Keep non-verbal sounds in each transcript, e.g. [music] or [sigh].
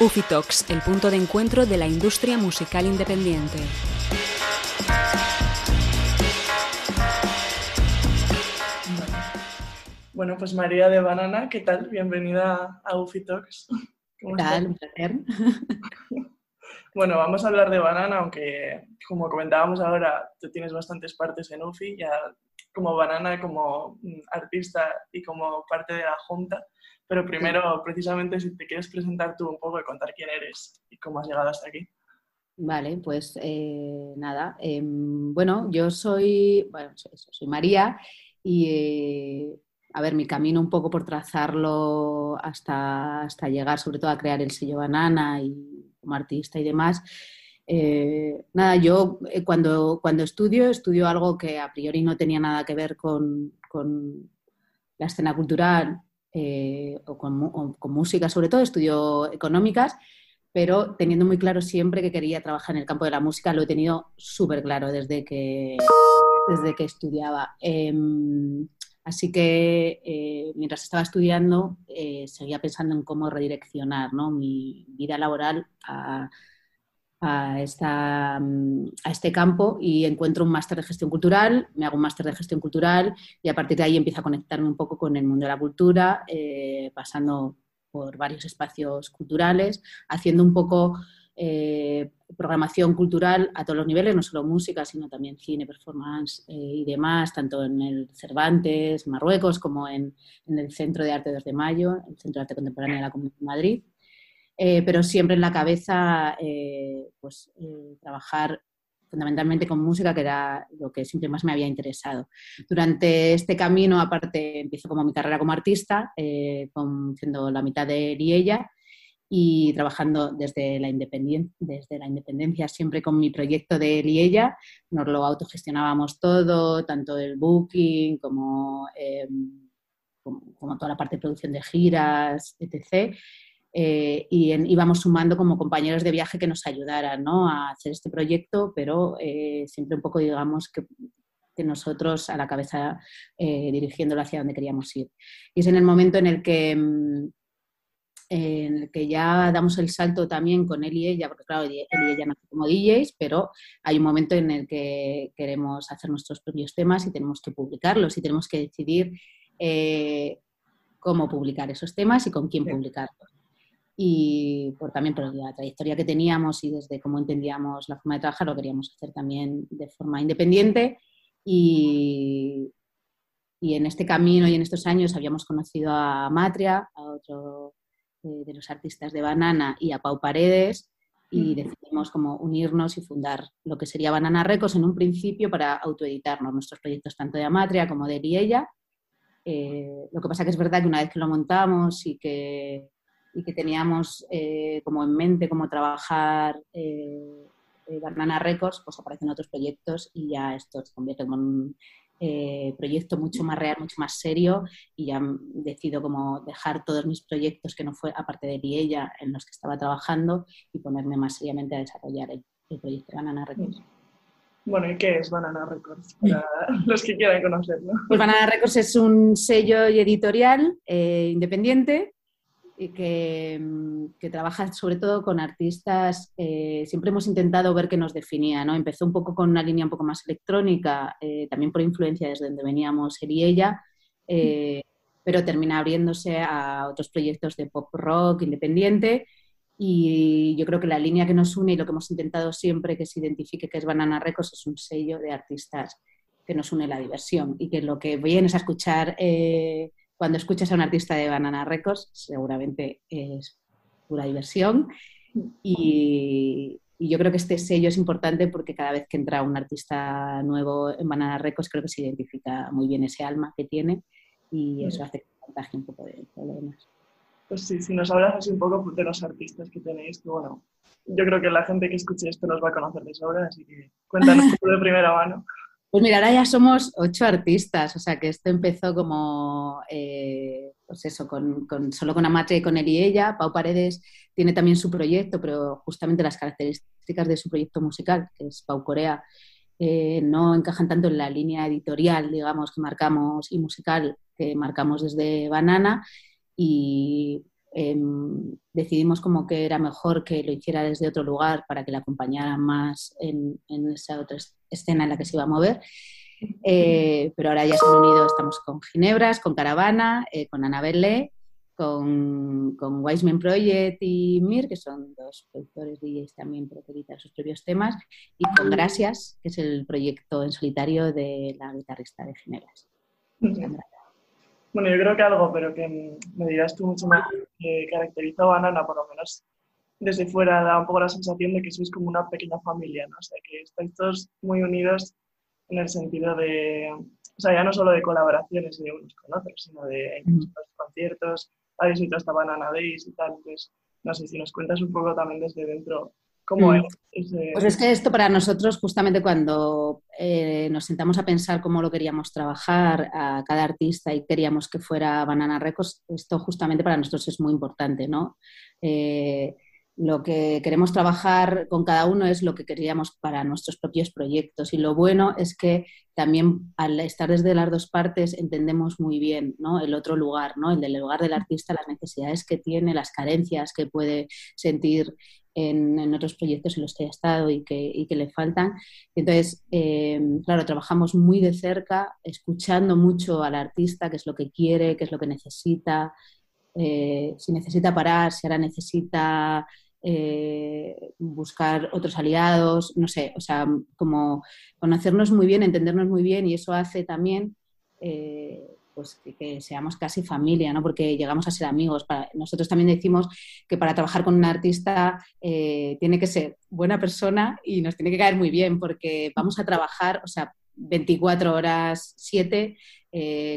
Ufitox, el punto de encuentro de la industria musical independiente. Bueno, pues María de Banana, ¿qué tal? Bienvenida a Ufitox. ¿Qué tal? Un placer. [laughs] Bueno, vamos a hablar de Banana, aunque como comentábamos ahora, tú tienes bastantes partes en UFI, ya como Banana, como mm, artista y como parte de la Junta. Pero primero, precisamente, si te quieres presentar tú un poco y contar quién eres y cómo has llegado hasta aquí. Vale, pues eh, nada. Em, bueno, yo soy, bueno, soy, María y, eh, a ver, mi camino un poco por trazarlo hasta, hasta llegar sobre todo a crear el sello Banana y artista y demás. Eh, nada, yo eh, cuando, cuando estudio, estudio algo que a priori no tenía nada que ver con, con la escena cultural eh, o, con, con, música, sobre todo, estudio económicas, pero teniendo muy claro siempre que quería trabajar en el campo de la música, lo he tenido súper claro desde que, desde que estudiaba. Así que eh, mientras estaba estudiando, eh, seguía pensando en cómo redireccionar mi vida laboral a, esta, mm, a, este campo y encuentro un máster de gestión cultural, me hago un máster de gestión cultural y a partir de ahí empiezo a conectarme un poco con el mundo de la cultura, eh, pasando por varios espacios culturales, haciendo un poco eh, programación cultural a todos los niveles, no solo música, sino también cine, performance eh, y demás, tanto en el Cervantes, Marruecos, como en, el Centro de Arte 2 de Mayo, el Centro de Arte Contemporáneo de la Comunidad de Madrid. Eh, pero siempre en la cabeza, pues, trabajar fundamentalmente con música, que era lo que siempre más me había interesado. Durante este camino, aparte, empiezo como mi carrera como artista, siendo la mitad de él y ella, y trabajando desde la, independencia, desde la independencia, siempre con mi proyecto de él y ella. Nos lo autogestionábamos todo, tanto el booking como, em, como, toda la parte de producción de giras, etc. Eh, y íbamos sumando como compañeros de viaje que nos ayudaran ¿no? a hacer este proyecto, pero eh, siempre un poco, digamos, que, que nosotros a la cabeza eh, dirigiéndolo hacia donde queríamos ir. Y es en el momento en el que em, en el que ya damos el salto también con él y ella, porque claro, él y ella nacen como DJs, pero hay un momento en el que queremos hacer nuestros propios temas y tenemos que publicarlos y tenemos que decidir eh, cómo publicar esos temas y con quién publicarlos. Y por, también por la trayectoria que teníamos y desde cómo entendíamos la forma de trabajar, lo queríamos hacer también de forma independiente. Y, y en este camino y en estos años habíamos conocido a Matria, a otro eh, de los artistas de Banana y a Pau Paredes y decidimos como unirnos y fundar lo que sería Banana Records en un principio para autoeditarnos nuestros proyectos tanto de Amatria como de él y ella. Eh, lo que pasa que es verdad que una vez que lo montamos y que, y que teníamos eh, como en mente cómo trabajar Banana Records, pues aparecen otros proyectos y ya esto se convierte en un, eh, proyecto mucho más real, mucho más serio y ya decido como dejar todos mis proyectos que no fue aparte de ella en los que estaba trabajando y ponerme más seriamente a desarrollar el, proyecto Banana Records. Bueno, ¿y qué es Banana Records? Para [laughs] los que quieran conocerlo. Pues Banana Records es un sello y editorial eh, independiente que, mm, que, trabaja sobre todo con artistas, eh, siempre hemos intentado ver qué nos definía, ¿no? Empezó un poco con una línea un poco más electrónica, eh, también por influencia desde donde veníamos él y ella, eh, pero termina abriéndose a otros proyectos de pop rock independiente y yo creo que la línea que nos une y lo que hemos intentado siempre que se identifique que es Banana Records es un sello de artistas que nos une la diversión y que lo que vienes a escuchar cuando escuchas a un artista de Banana Records, seguramente es pura diversión. Y, yo creo que este sello es importante porque cada vez que entra un artista nuevo en Banana Records, creo que se identifica muy bien ese alma que tiene y eso hace que contagie un poco de demás. Pues sí, si nos hablas así un poco de los artistas que tenéis, que bueno, yo creo que la gente que escuche esto nos va a conocer de sobra, así que cuéntanos [laughs] de primera mano. Pues mira, ahora ya somos ocho artistas, o sea que esto empezó como, eh, pues eso, con, solo con Amatre con él y ella. Pau Paredes tiene también su proyecto, pero justamente las características de su proyecto musical, que es Pau Corea, eh, no encajan tanto en la línea editorial, digamos, que marcamos y musical que marcamos desde Banana. Y em, decidimos como que era mejor que lo hiciera desde otro lugar para que la acompañaran más en, esa otra escena en la que se iba a mover. Eh, pero ahora ya se han unido, estamos con Ginebras, con Caravana, eh, con Anabel con, con Wiseman Project y Mir, que son dos productores DJs también, pero que editan sus propios temas, y con Gracias, que es el proyecto en solitario de la guitarrista de Ginebras. Bueno, yo creo que algo, pero que me dirás tú mucho más, que caracteriza a Banana, por lo menos desde fuera, da un poco la sensación de que sois como una pequeña familia, ¿no? O sea, que estáis todos muy unidos en el sentido de, o sea, ya no solo de colaboraciones de unos con otros, sino de conciertos, habéis visto hasta Banana Days y tal, entonces, no sé si nos cuentas un poco también desde dentro cómo mm. es Pues es que esto para nosotros, justamente cuando eh, nos sentamos a pensar cómo lo queríamos trabajar a cada artista y queríamos que fuera Banana Records, esto justamente para nosotros es muy importante, ¿no? Eh, lo que queremos trabajar con cada uno es lo que queríamos para nuestros propios proyectos. Y lo bueno es que también al estar desde las dos partes entendemos muy bien ¿no? el otro lugar, ¿no? el del lugar del artista, las necesidades que tiene, las carencias que puede sentir en, otros proyectos en los que ha estado y que, que le faltan. Entonces, eh, claro, trabajamos muy de cerca, escuchando mucho al artista, qué es lo que quiere, qué es lo que necesita, eh, si necesita parar, si ahora necesita eh, buscar otros aliados, no sé, o sea, como conocernos muy bien, entendernos muy bien y eso hace también pues que, seamos casi familia, ¿no? porque llegamos a ser amigos. nosotros también decimos que para trabajar con un artista eh, tiene que ser buena persona y nos tiene que caer muy bien porque vamos a trabajar, o sea, 24 horas, 7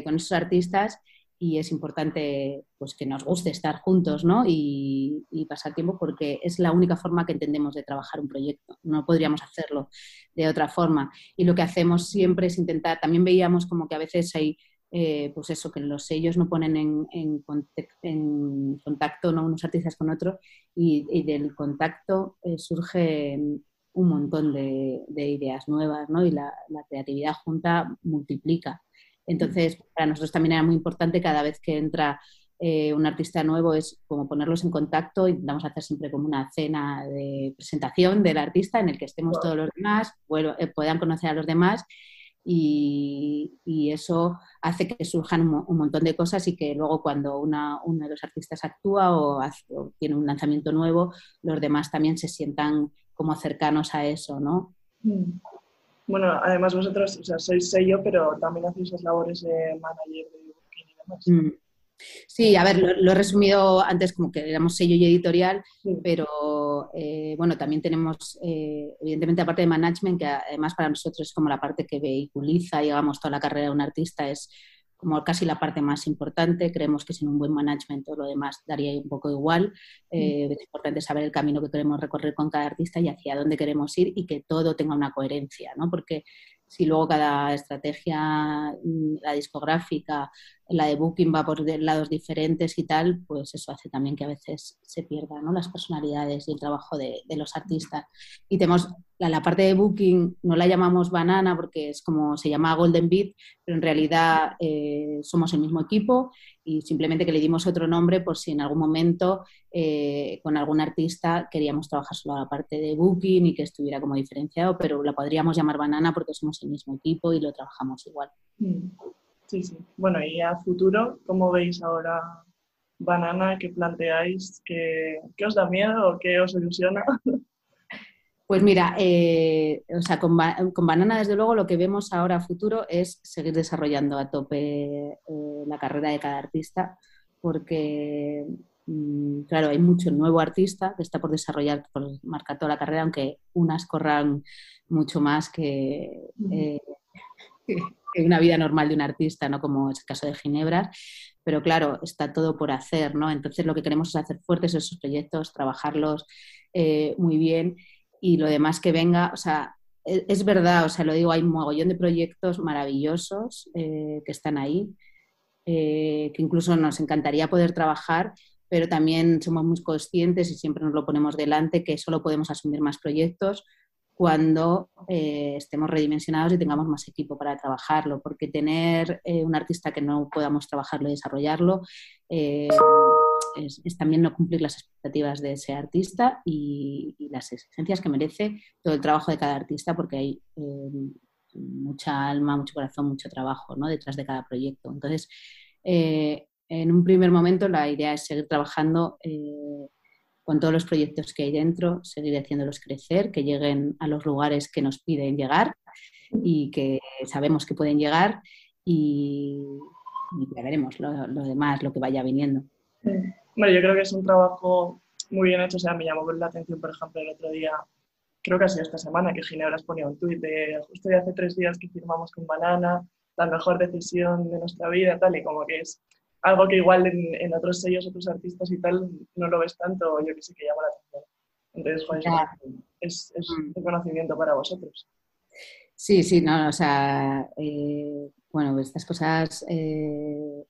con esos artistas y es importante pues, que nos guste estar juntos ¿no? y, pasar tiempo porque es la única forma que entendemos de trabajar un proyecto. No podríamos hacerlo de otra forma. Y lo que hacemos siempre es intentar, también veíamos como que a veces hay, eh, pues eso, que los sellos no ponen en, en, contacto ¿no? unos artistas con otros y, del contacto eh, surgen un montón de, ideas nuevas ¿no? y la, la creatividad junta multiplica. Entonces, para nosotros también era muy importante cada vez que entra eh, un artista nuevo es como ponerlos en contacto, intentamos hacer siempre como una cena de presentación del artista en el que estemos todos los demás, eh, puedan conocer a los demás y, eso hace que surjan un, montón de cosas y que luego cuando una, uno de los artistas actúa o, tiene un lanzamiento nuevo, los demás también se sientan como cercanos a eso, ¿no? Mm. Bueno, además vosotros, o sea, sois sello, pero también hacéis las labores de manager de booking y demás. Mm. Sí, a ver, lo, he resumido antes como que éramos sello y editorial, pero eh, bueno, también tenemos, eh, evidentemente, aparte de management, que además para nosotros es como la parte que vehiculiza, digamos, toda la carrera de un artista, es como casi la parte más importante. Creemos que sin un buen management todo lo demás daría un poco igual. Eh, es importante saber el camino que queremos recorrer con cada artista y hacia dónde queremos ir y que todo tenga una coherencia, ¿no? Porque si luego cada estrategia, mm, la discográfica, la de Booking va por lados diferentes y tal, pues eso hace también que a veces se pierdan ¿no? las personalidades y el trabajo de, los artistas. Y tenemos la, parte de Booking, no la llamamos banana porque es como se llama Golden Beat, pero en realidad eh, somos el mismo equipo y simplemente que le dimos otro nombre por si en algún momento eh, con algún artista queríamos trabajar solo la parte de Booking y que estuviera como diferenciado, pero la podríamos llamar banana porque somos el mismo equipo y lo trabajamos igual. Mm. Sí, sí. Bueno, y a futuro, ¿cómo veis ahora Banana? ¿Qué planteáis? ¿Qué, os da miedo o qué os ilusiona? [laughs] Pues mira, eh, o sea, con, Banana, desde luego, lo que vemos ahora a futuro es seguir desarrollando a tope eh, la carrera de cada artista, porque, mm, claro, hay mucho nuevo artista que está por desarrollar, por marcar toda la carrera, aunque unas corran mucho más que, eh, [laughs] una vida normal de un artista, ¿no? Como es el caso de Ginebra, pero claro, está todo por hacer, ¿no? Entonces lo que queremos es hacer fuertes esos proyectos, trabajarlos eh, muy bien y lo demás que venga, o sea, e, es, verdad, o sea, lo digo, hay un mogollón de proyectos maravillosos eh, que están ahí, eh, que incluso nos encantaría poder trabajar, pero también somos muy conscientes y siempre nos lo ponemos delante que solo podemos asumir más proyectos cuando eh, estemos redimensionados y tengamos más equipo para trabajarlo, porque tener eh, un artista que no podamos trabajarlo y desarrollarlo, eh, es, también no cumplir las expectativas de ese artista y, las exigencias que merece todo el trabajo de cada artista, porque hay mucha alma, mucho corazón, mucho trabajo detrás de cada proyecto. Entonces, en un primer momento la idea es seguir trabajando con todos los proyectos que hay dentro, seguir haciéndolos crecer, que lleguen a los lugares que nos piden llegar y que sabemos que pueden llegar y, ya veremos lo, demás, lo que vaya viniendo. Bueno, yo creo que es un trabajo muy bien hecho, o sea, me llamó la atención, por ejemplo, el otro día, creo que ha sido esta semana, que Ginebra ponía un tuit de justo de hace tres días que firmamos con Banana, la mejor decisión de nuestra vida, tal, y como que es algo que igual en, otros sellos, otros artistas y tal, no lo ves tanto, yo que sé que llama la atención. Entonces, es, es, mm. un conocimiento para vosotros. Sí, sí, no, o sea, eh, bueno, estas cosas eh,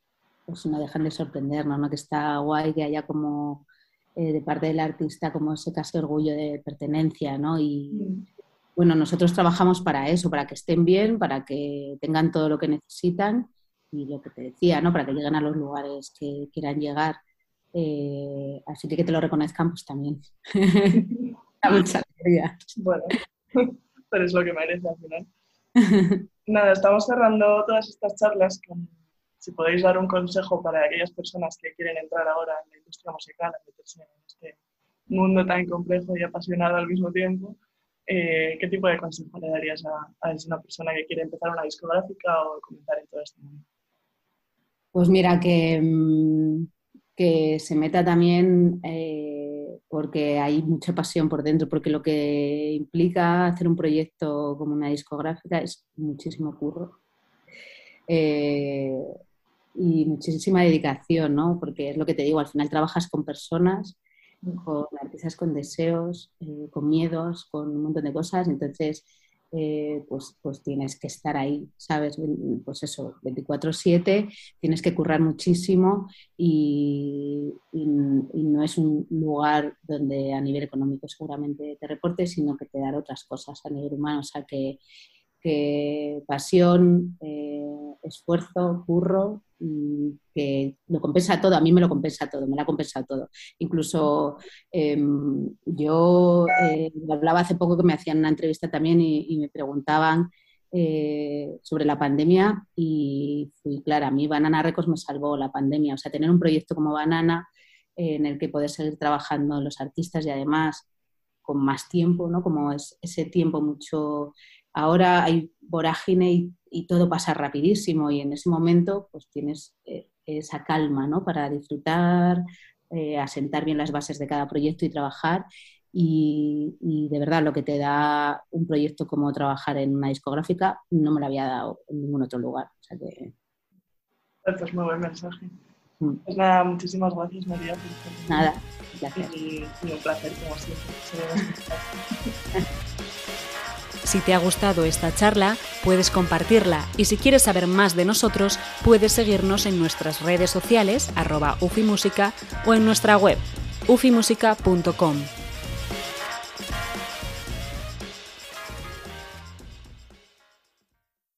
pues no dejan de sorprendernos, ¿no? Que está guay que haya como eh, de parte del artista como ese casi orgullo de pertenencia, ¿no? Y mm. bueno, nosotros trabajamos para eso, para que estén bien, para que tengan todo lo que necesitan y lo que te decía, ¿no? Para que lleguen a los lugares que quieran llegar. Eh, así que que te lo reconozcan, pues también. [laughs] mucha alegría. Bueno, [laughs] pero es lo que merece al final. Nada, estamos cerrando todas estas charlas con, si podéis dar un consejo para aquellas personas que quieren entrar ahora en la industria musical, a meterse en este mundo tan complejo y apasionado al mismo tiempo, eh, ¿qué tipo de consejo le darías a, a, una persona que quiere empezar una discográfica o comenzar en todo este mundo? Pues mira, que, mm, que se meta también eh, porque hay mucha pasión por dentro, porque lo que implica hacer un proyecto como una discográfica es muchísimo curro. Eh, y muchísima dedicación, ¿no? Porque es lo que te digo, al final trabajas con personas, con artistas con deseos, eh, con miedos, con un montón de cosas, entonces eh, pues, pues tienes que estar ahí, ¿sabes? Pues eso, 24/7, tienes que currar muchísimo y, no es un lugar donde a nivel económico seguramente te reportes, sino que te dará otras cosas a nivel humano, o sea que, pasión, eh, esfuerzo, curro que lo compensa todo, a mí me lo compensa todo, me lo ha compensado todo. Incluso em, yo eh, hablaba hace poco que me hacían una entrevista también y, me preguntaban eh, sobre la pandemia y fui clara, a mí Banana Records me salvó la pandemia, o sea, tener un proyecto como Banana en el que poder seguir trabajando los artistas y además con más tiempo, ¿no? Como es ese tiempo mucho... Ahora hay vorágine y y todo pasa rapidísimo y en ese momento pues tienes eh, esa calma ¿no? para disfrutar, eh, asentar bien las bases de cada proyecto y trabajar. Y, de verdad lo que te da un proyecto como trabajar en una discográfica no me lo había dado en ningún otro lugar. O sea que... Es muy buen mensaje. Mm. Pues nada, muchísimas gracias María. Nada, gracias. Y, y un placer como siempre. [laughs] Si te ha gustado esta charla, puedes compartirla y si quieres saber más de nosotros, puedes seguirnos en nuestras redes sociales arroba ufimúsica o en nuestra web ufimusica.com.